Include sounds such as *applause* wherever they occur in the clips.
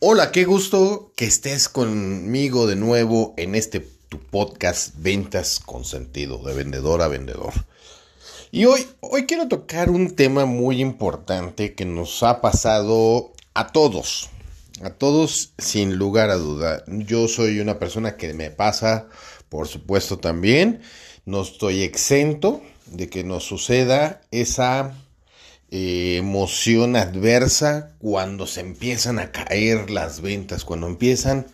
Hola, qué gusto que estés conmigo de nuevo en este tu podcast Ventas con sentido, de vendedor a vendedor. Y hoy, hoy quiero tocar un tema muy importante que nos ha pasado a todos, a todos sin lugar a duda. Yo soy una persona que me pasa, por supuesto también, no estoy exento de que nos suceda esa eh, emoción adversa cuando se empiezan a caer las ventas, cuando empiezan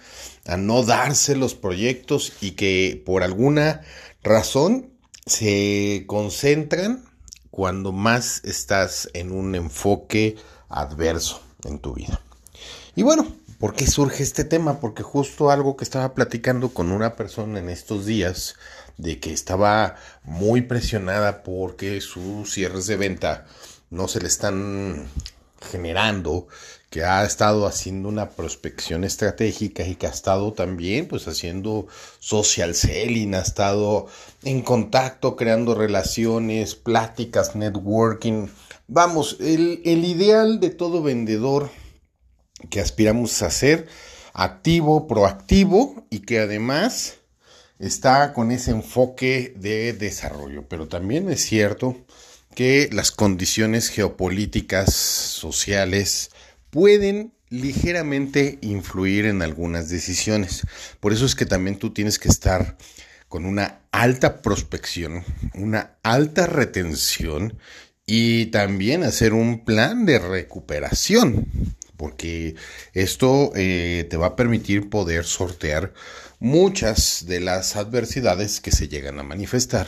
a no darse los proyectos y que por alguna razón se concentran cuando más estás en un enfoque adverso en tu vida. Y bueno, ¿por qué surge este tema? Porque justo algo que estaba platicando con una persona en estos días, de que estaba muy presionada porque sus cierres de venta no se le están generando, que ha estado haciendo una prospección estratégica y que ha estado también pues haciendo social selling, ha estado en contacto, creando relaciones, pláticas, networking. Vamos, el, el ideal de todo vendedor que aspiramos a ser activo, proactivo y que además está con ese enfoque de desarrollo. Pero también es cierto que las condiciones geopolíticas, sociales, pueden ligeramente influir en algunas decisiones. Por eso es que también tú tienes que estar con una alta prospección, una alta retención y también hacer un plan de recuperación, porque esto eh, te va a permitir poder sortear muchas de las adversidades que se llegan a manifestar.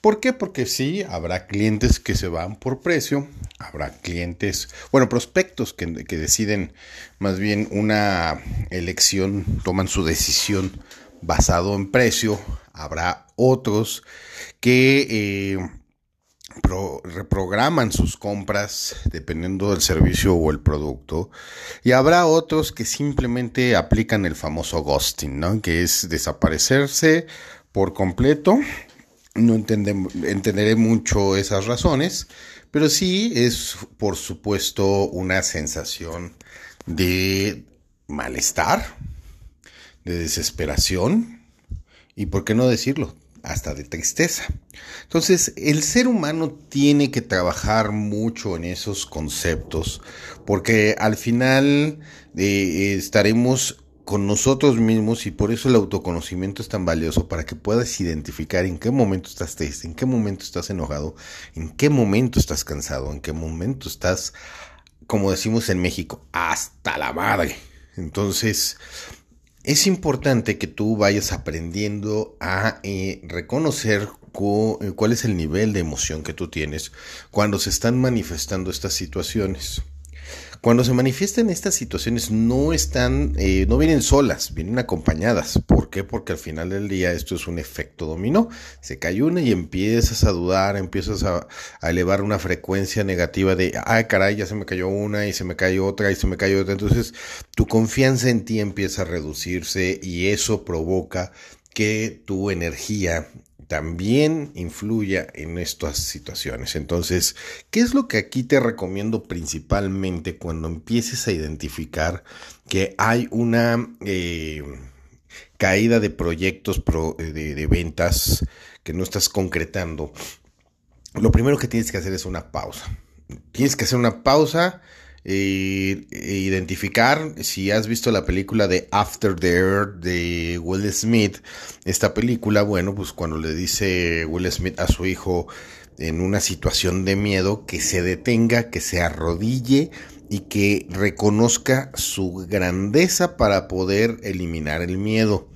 ¿Por qué? Porque sí, habrá clientes que se van por precio, habrá clientes, bueno, prospectos que, deciden más bien una elección, toman su decisión basado en precio, habrá otros que eh, reprograman sus compras dependiendo del servicio o el producto y habrá otros que simplemente aplican el famoso ghosting, ¿no? que es desaparecerse por completo no entenderé mucho esas razones, pero sí es, por supuesto, una sensación de malestar, de desesperación y, por qué no decirlo, hasta de tristeza. Entonces, el ser humano tiene que trabajar mucho en esos conceptos, porque al final eh, estaremos con nosotros mismos y por eso el autoconocimiento es tan valioso para que puedas identificar en qué momento estás triste, en qué momento estás enojado, en qué momento estás cansado, en qué momento estás, como decimos en México, hasta la madre. Entonces, es importante que tú vayas aprendiendo a eh, reconocer eh, cuál es el nivel de emoción que tú tienes cuando se están manifestando estas situaciones. Cuando se manifiestan estas situaciones no están, eh, no vienen solas, vienen acompañadas. ¿Por qué? Porque al final del día esto es un efecto dominó. Se cae una y empiezas a dudar, empiezas a, a elevar una frecuencia negativa de, ay caray, ya se me cayó una y se me cayó otra y se me cayó otra. Entonces tu confianza en ti empieza a reducirse y eso provoca que tu energía también influya en estas situaciones. Entonces, ¿qué es lo que aquí te recomiendo principalmente cuando empieces a identificar que hay una eh, caída de proyectos de, de ventas que no estás concretando? Lo primero que tienes que hacer es una pausa. Tienes que hacer una pausa identificar si has visto la película de After the Earth de Will Smith. Esta película, bueno, pues cuando le dice Will Smith a su hijo en una situación de miedo que se detenga, que se arrodille y que reconozca su grandeza para poder eliminar el miedo.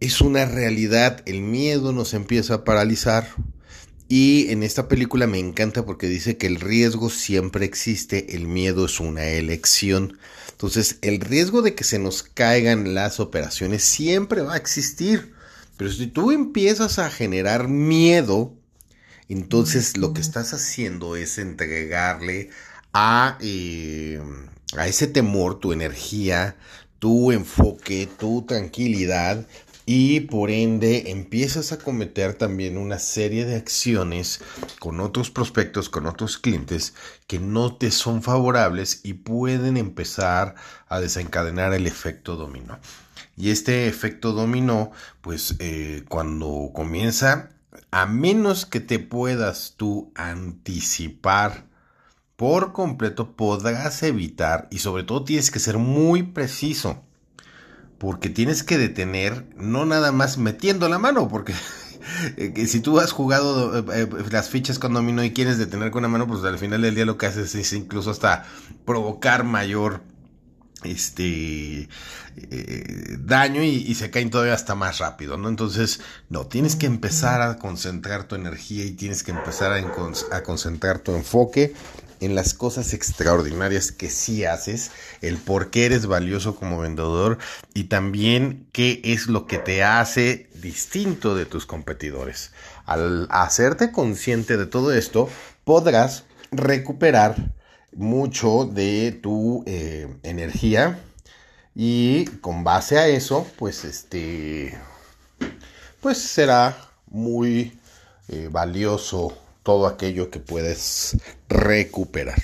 Es una realidad, el miedo nos empieza a paralizar, y en esta película me encanta porque dice que el riesgo siempre existe, el miedo es una elección. Entonces, el riesgo de que se nos caigan las operaciones siempre va a existir. Pero si tú empiezas a generar miedo, entonces lo que estás haciendo es entregarle a, eh, a ese temor tu energía, tu enfoque, tu tranquilidad y por ende empiezas a cometer también una serie de acciones con otros prospectos, con otros clientes que no te son favorables y pueden empezar a desencadenar el efecto dominó. Y este efecto dominó, pues eh, cuando comienza, a menos que te puedas tú anticipar por completo, podrás evitar y sobre todo tienes que ser muy preciso porque tienes que detener, no nada más metiendo la mano, porque *laughs* eh, si tú has jugado eh, eh, las fichas con dominó y quieres detener con la mano, pues al final del día lo que haces es incluso hasta provocar mayor este daño y, se caen todavía hasta más rápido, ¿no? Entonces, no, tienes que empezar a concentrar tu energía y tienes que empezar a concentrar tu enfoque en las cosas extraordinarias que sí haces, el por qué eres valioso como vendedor y también qué es lo que te hace distinto de tus competidores. Al hacerte consciente de todo esto, podrás recuperar mucho de tu eh, energía y con base a eso, pues este, pues será muy eh, valioso todo aquello que puedes recuperar.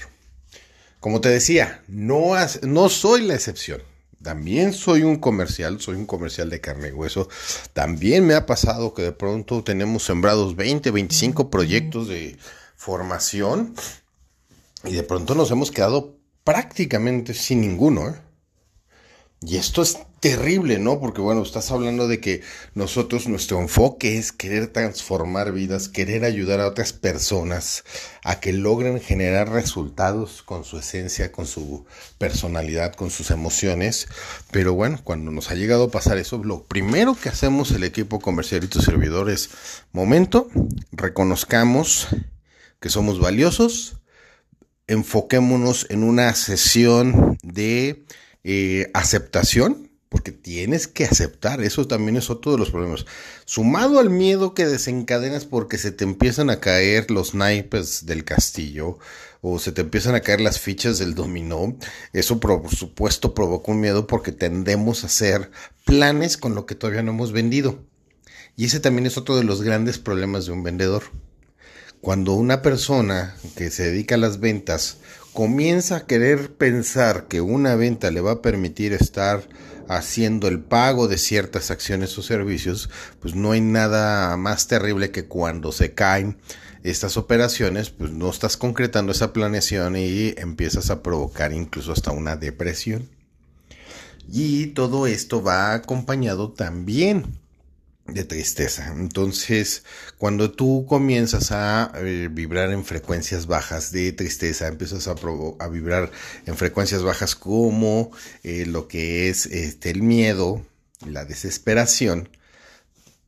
Como te decía, no, no soy la excepción. También soy un comercial, soy un comercial de carne y hueso. También me ha pasado que de pronto tenemos sembrados 20, 25 proyectos de formación y de pronto nos hemos quedado prácticamente sin ninguno. ¿eh? Y esto es terrible, ¿no? Porque bueno, estás hablando de que nosotros, nuestro enfoque es querer transformar vidas, querer ayudar a otras personas a que logren generar resultados con su esencia, con su personalidad, con sus emociones. Pero bueno, cuando nos ha llegado a pasar eso, lo primero que hacemos el equipo comercial y tu servidor es, momento, reconozcamos que somos valiosos, enfoquémonos en una sesión de eh, aceptación, porque tienes que aceptar, eso también es otro de los problemas. Sumado al miedo que desencadenas porque se te empiezan a caer los naipes del castillo o se te empiezan a caer las fichas del dominó, eso por supuesto provoca un miedo porque tendemos a hacer planes con lo que todavía no hemos vendido. Y ese también es otro de los grandes problemas de un vendedor. Cuando una persona que se dedica a las ventas comienza a querer pensar que una venta le va a permitir estar haciendo el pago de ciertas acciones o servicios, pues no hay nada más terrible que cuando se caen estas operaciones, pues no estás concretando esa planeación y empiezas a provocar incluso hasta una depresión. Y todo esto va acompañado también de tristeza. Entonces, cuando tú comienzas a eh, vibrar en frecuencias bajas de tristeza, empiezas a, a vibrar en frecuencias bajas como eh, lo que es este, el miedo, la desesperación,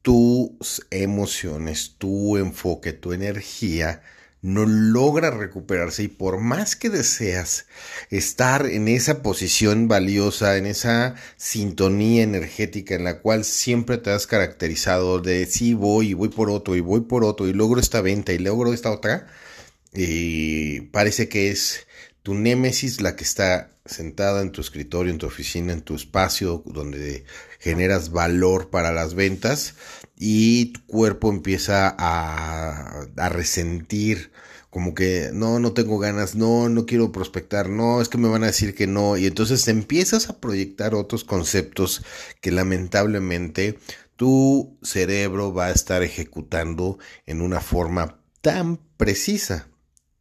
tus emociones, tu enfoque, tu energía no logra recuperarse y por más que deseas estar en esa posición valiosa, en esa sintonía energética en la cual siempre te has caracterizado de sí voy y voy por otro y voy por otro y logro esta venta y logro esta otra, y parece que es tu némesis la que está sentada en tu escritorio, en tu oficina, en tu espacio donde generas valor para las ventas y tu cuerpo empieza a, a resentir como que no, no tengo ganas, no, no quiero prospectar, no, es que me van a decir que no, y entonces empiezas a proyectar otros conceptos que lamentablemente tu cerebro va a estar ejecutando en una forma tan precisa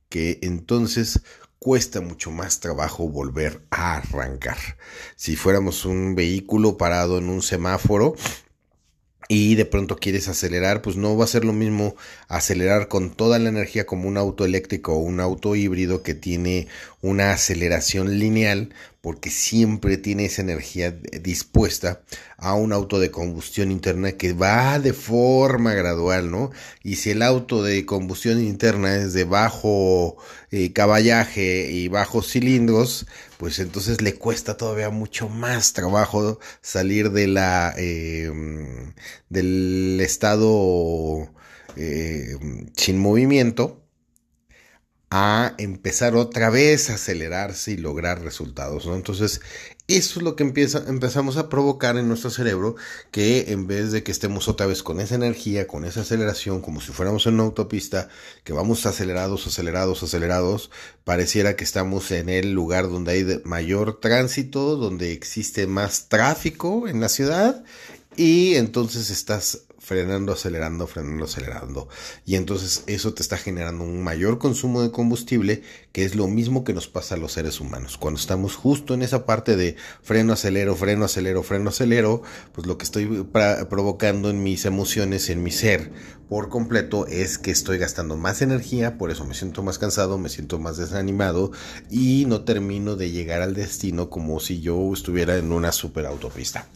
que entonces cuesta mucho más trabajo volver a arrancar. Si fuéramos un vehículo parado en un semáforo, y de pronto quieres acelerar, pues no va a ser lo mismo acelerar con toda la energía como un auto eléctrico o un auto híbrido que tiene una aceleración lineal, porque siempre tiene esa energía dispuesta a un auto de combustión interna que va de forma gradual, ¿no? Y si el auto de combustión interna es de bajo eh, caballaje y bajos cilindros, pues entonces le cuesta todavía mucho más trabajo salir de la em, del estado em, sin movimiento a empezar otra vez a acelerarse y lograr resultados, ¿no? Entonces, eso es lo que empezamos a provocar en nuestro cerebro, que en vez de que estemos otra vez con esa energía, con esa aceleración, como si fuéramos en una autopista, que vamos acelerados, acelerados, acelerados, pareciera que estamos en el lugar donde hay mayor tránsito, donde existe más tráfico en la ciudad, y entonces estás frenando, acelerando, frenando, acelerando. Y entonces eso te está generando un mayor consumo de combustible, que es lo mismo que nos pasa a los seres humanos. Cuando estamos justo en esa parte de freno, acelero, freno, acelero, freno, acelero, pues lo que estoy provocando en mis emociones, en mi ser por completo, es que estoy gastando más energía, por eso me siento más cansado, me siento más desanimado y no termino de llegar al destino como si yo estuviera en una super autopista.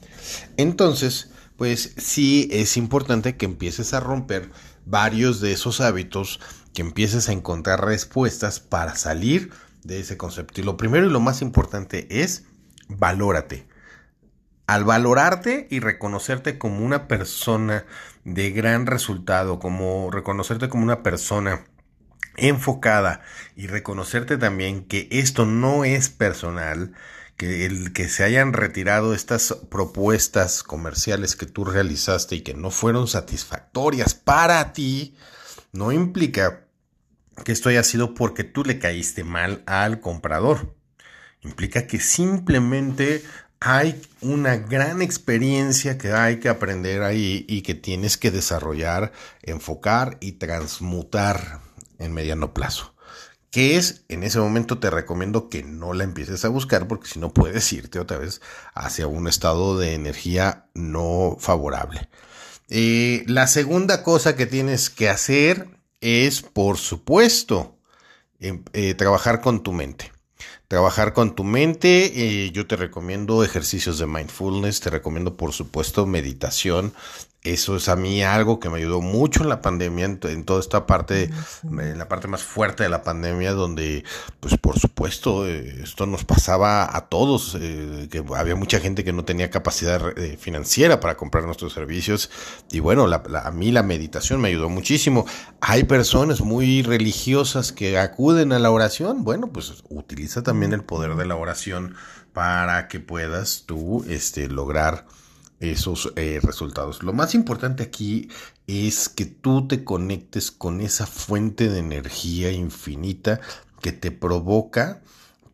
Entonces, pues sí es importante que empieces a romper varios de esos hábitos, que empieces a encontrar respuestas para salir de ese concepto. Y lo primero y lo más importante es valórate. Al valorarte y reconocerte como una persona de gran resultado, como reconocerte como una persona enfocada y reconocerte también que esto no es personal, que el que se hayan retirado estas propuestas comerciales que tú realizaste y que no fueron satisfactorias para ti, no implica que esto haya sido porque tú le caíste mal al comprador. Implica que simplemente hay una gran experiencia que hay que aprender ahí y que tienes que desarrollar, enfocar y transmutar en mediano plazo que es, en ese momento te recomiendo que no la empieces a buscar porque si no puedes irte otra vez hacia un estado de energía no favorable. Eh, la segunda cosa que tienes que hacer es, por supuesto, em, eh, trabajar con tu mente. Trabajar con tu mente, eh, yo te recomiendo ejercicios de mindfulness, te recomiendo por supuesto meditación, eso es a mí algo que me ayudó mucho en la pandemia, en, toda esta parte, en la parte más fuerte de la pandemia, donde, pues por supuesto, eh, esto nos pasaba a todos, eh, que había mucha gente que no tenía capacidad eh, financiera para comprar nuestros servicios. Y bueno, a mí la meditación me ayudó muchísimo. Hay personas muy religiosas que acuden a la oración. Bueno, pues utiliza también el poder de la oración para que puedas tú este, lograr esos eh, resultados. Lo más importante aquí es que tú te conectes con esa fuente de energía infinita que te provoca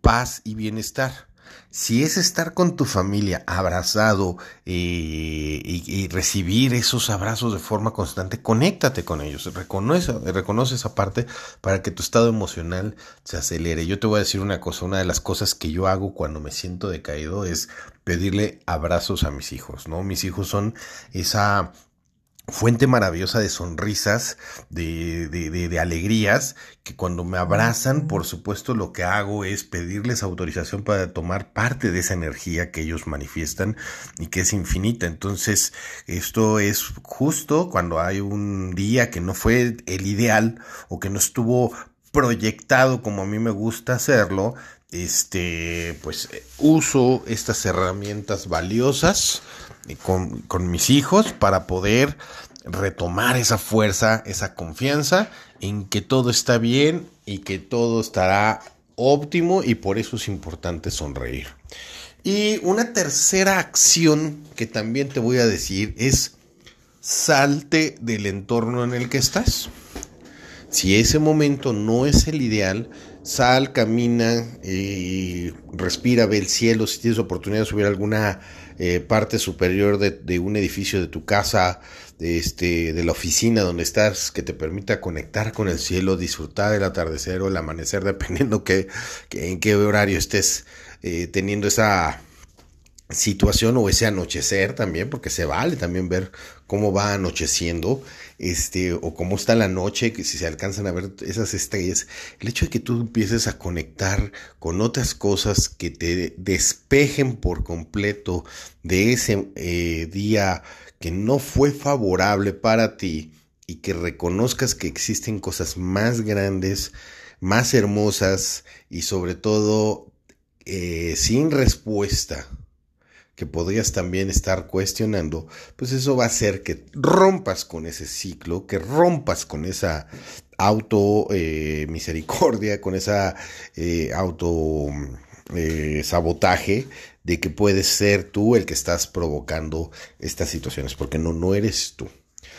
paz y bienestar. Si es estar con tu familia abrazado eh, y, recibir esos abrazos de forma constante, conéctate con ellos, reconoce, reconoce esa parte para que tu estado emocional se acelere. Yo te voy a decir una cosa, una de las cosas que yo hago cuando me siento decaído es pedirle abrazos a mis hijos, ¿no? Mis hijos son esa fuente maravillosa de sonrisas, de, de, de, alegrías, que cuando me abrazan, por supuesto, lo que hago es pedirles autorización para tomar parte de esa energía que ellos manifiestan y que es infinita. Entonces, esto es justo cuando hay un día que no fue el ideal o que no estuvo proyectado como a mí me gusta hacerlo, este, pues uso estas herramientas valiosas con, mis hijos para poder retomar esa fuerza, esa confianza en que todo está bien y que todo estará óptimo y por eso es importante sonreír. Y una tercera acción que también te voy a decir es salte del entorno en el que estás. Si ese momento no es el ideal, sal, camina y respira, ve el cielo. Si tienes oportunidad de subir alguna eh, parte superior de, un edificio de tu casa, de, este, de la oficina donde estás, que te permita conectar con el cielo, disfrutar del atardecer o el amanecer, *laughs* dependiendo que, en qué horario estés eh, teniendo esa situación o ese anochecer también, porque se vale también ver cómo va anocheciendo, este, o cómo está la noche, que si se alcanzan a ver esas estrellas, el hecho de que tú empieces a conectar con otras cosas que te despejen por completo de ese eh, día que no fue favorable para ti y que reconozcas que existen cosas más grandes, más hermosas y sobre todo eh, sin respuesta que podrías también estar cuestionando, pues eso va a hacer que rompas con ese ciclo, que rompas con esa auto eh, misericordia, con esa eh, auto eh, sabotaje de que puedes ser tú el que estás provocando estas situaciones, porque no, no eres tú.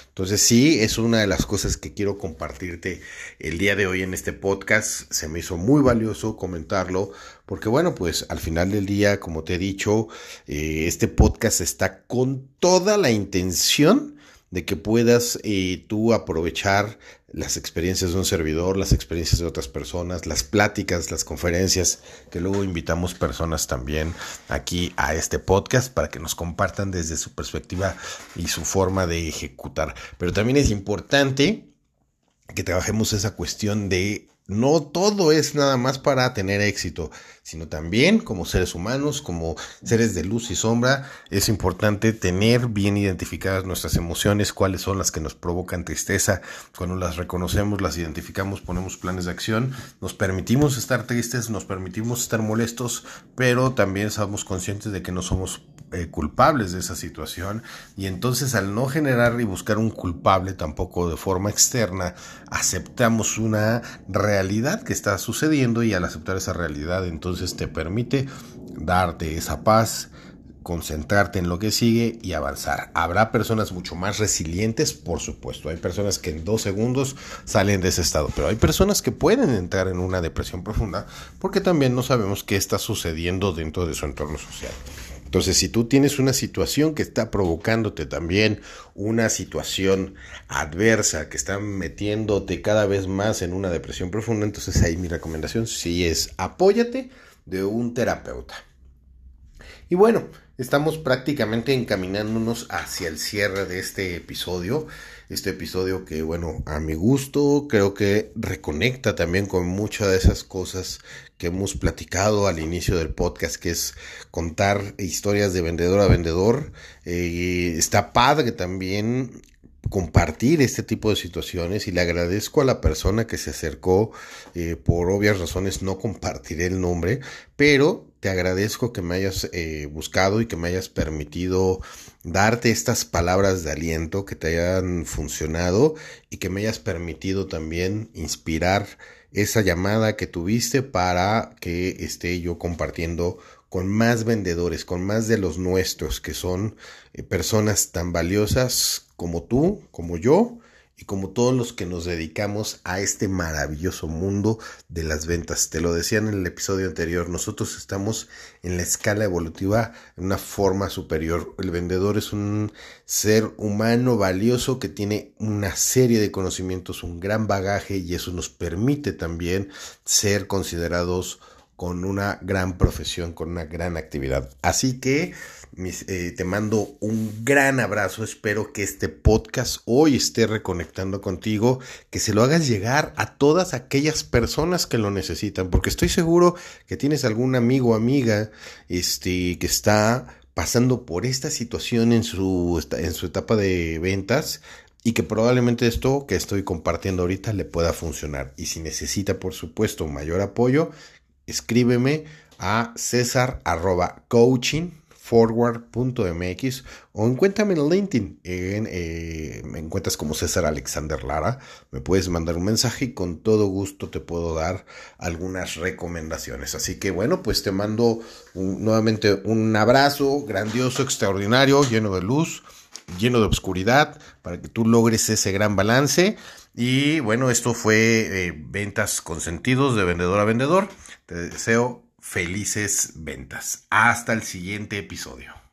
Entonces sí, es una de las cosas que quiero compartirte el día de hoy en este podcast. Se me hizo muy valioso comentarlo porque bueno, pues al final del día, como te he dicho, eh, este podcast está con toda la intención de que puedas eh, tú aprovechar las experiencias de un servidor, las experiencias de otras personas, las pláticas, las conferencias, que luego invitamos personas también aquí a este podcast para que nos compartan desde su perspectiva y su forma de ejecutar. Pero también es importante que trabajemos esa cuestión de no todo es nada más para tener éxito, sino también como seres humanos, como seres de luz y sombra, es importante tener bien identificadas nuestras emociones, cuáles son las que nos provocan tristeza. Cuando las reconocemos, las identificamos, ponemos planes de acción, nos permitimos estar tristes, nos permitimos estar molestos, pero también somos conscientes de que no somos eh, culpables de esa situación y entonces al no generar y buscar un culpable tampoco de forma externa, aceptamos una realidad que está sucediendo y al aceptar esa realidad entonces te permite darte esa paz, concentrarte en lo que sigue y avanzar. Habrá personas mucho más resilientes, por supuesto. Hay personas que en dos segundos salen de ese estado, pero hay personas que pueden entrar en una depresión profunda porque también no sabemos qué está sucediendo dentro de su entorno social. Entonces, si tú tienes una situación que está provocándote también una situación adversa, que está metiéndote cada vez más en una depresión profunda, entonces ahí mi recomendación sí es apóyate de un terapeuta. Y bueno, estamos prácticamente encaminándonos hacia el cierre de este episodio. Este episodio que, bueno, a mi gusto creo que reconecta también con muchas de esas cosas que hemos platicado al inicio del podcast, que es contar historias de vendedor a vendedor. Eh, está padre también compartir este tipo de situaciones y le agradezco a la persona que se acercó, eh, por obvias razones no compartiré el nombre, pero te agradezco que me hayas eh, buscado y que me hayas permitido darte estas palabras de aliento que te hayan funcionado y que me hayas permitido también inspirar esa llamada que tuviste para que esté yo compartiendo con más vendedores, con más de los nuestros, que son eh, personas tan valiosas como tú, como yo, y como todos los que nos dedicamos a este maravilloso mundo de las ventas. Te lo decía en el episodio anterior, nosotros estamos en la escala evolutiva en una forma superior. El vendedor es un ser humano valioso que tiene una serie de conocimientos, un gran bagaje y eso nos permite también ser considerados con una gran profesión, con una gran actividad. Así que eh, te mando un gran abrazo. Espero que este podcast hoy esté reconectando contigo, que se lo hagas llegar a todas aquellas personas que lo necesitan, porque estoy seguro que tienes algún amigo o amiga este, que está pasando por esta situación en su, en su etapa de ventas y que probablemente esto que estoy compartiendo ahorita le pueda funcionar. Y si necesita, por supuesto, mayor apoyo, escríbeme a césar coaching forward.mx o encuéntrame en LinkedIn. En, eh, me encuentras como César Alexander Lara. Me puedes mandar un mensaje y con todo gusto te puedo dar algunas recomendaciones. Así que bueno, pues te mando nuevamente un abrazo grandioso, extraordinario, lleno de luz, lleno de oscuridad, para que tú logres ese gran balance. Y bueno, esto fue eh, ventas con sentidos de vendedor a vendedor. Te deseo felices ventas. Hasta el siguiente episodio.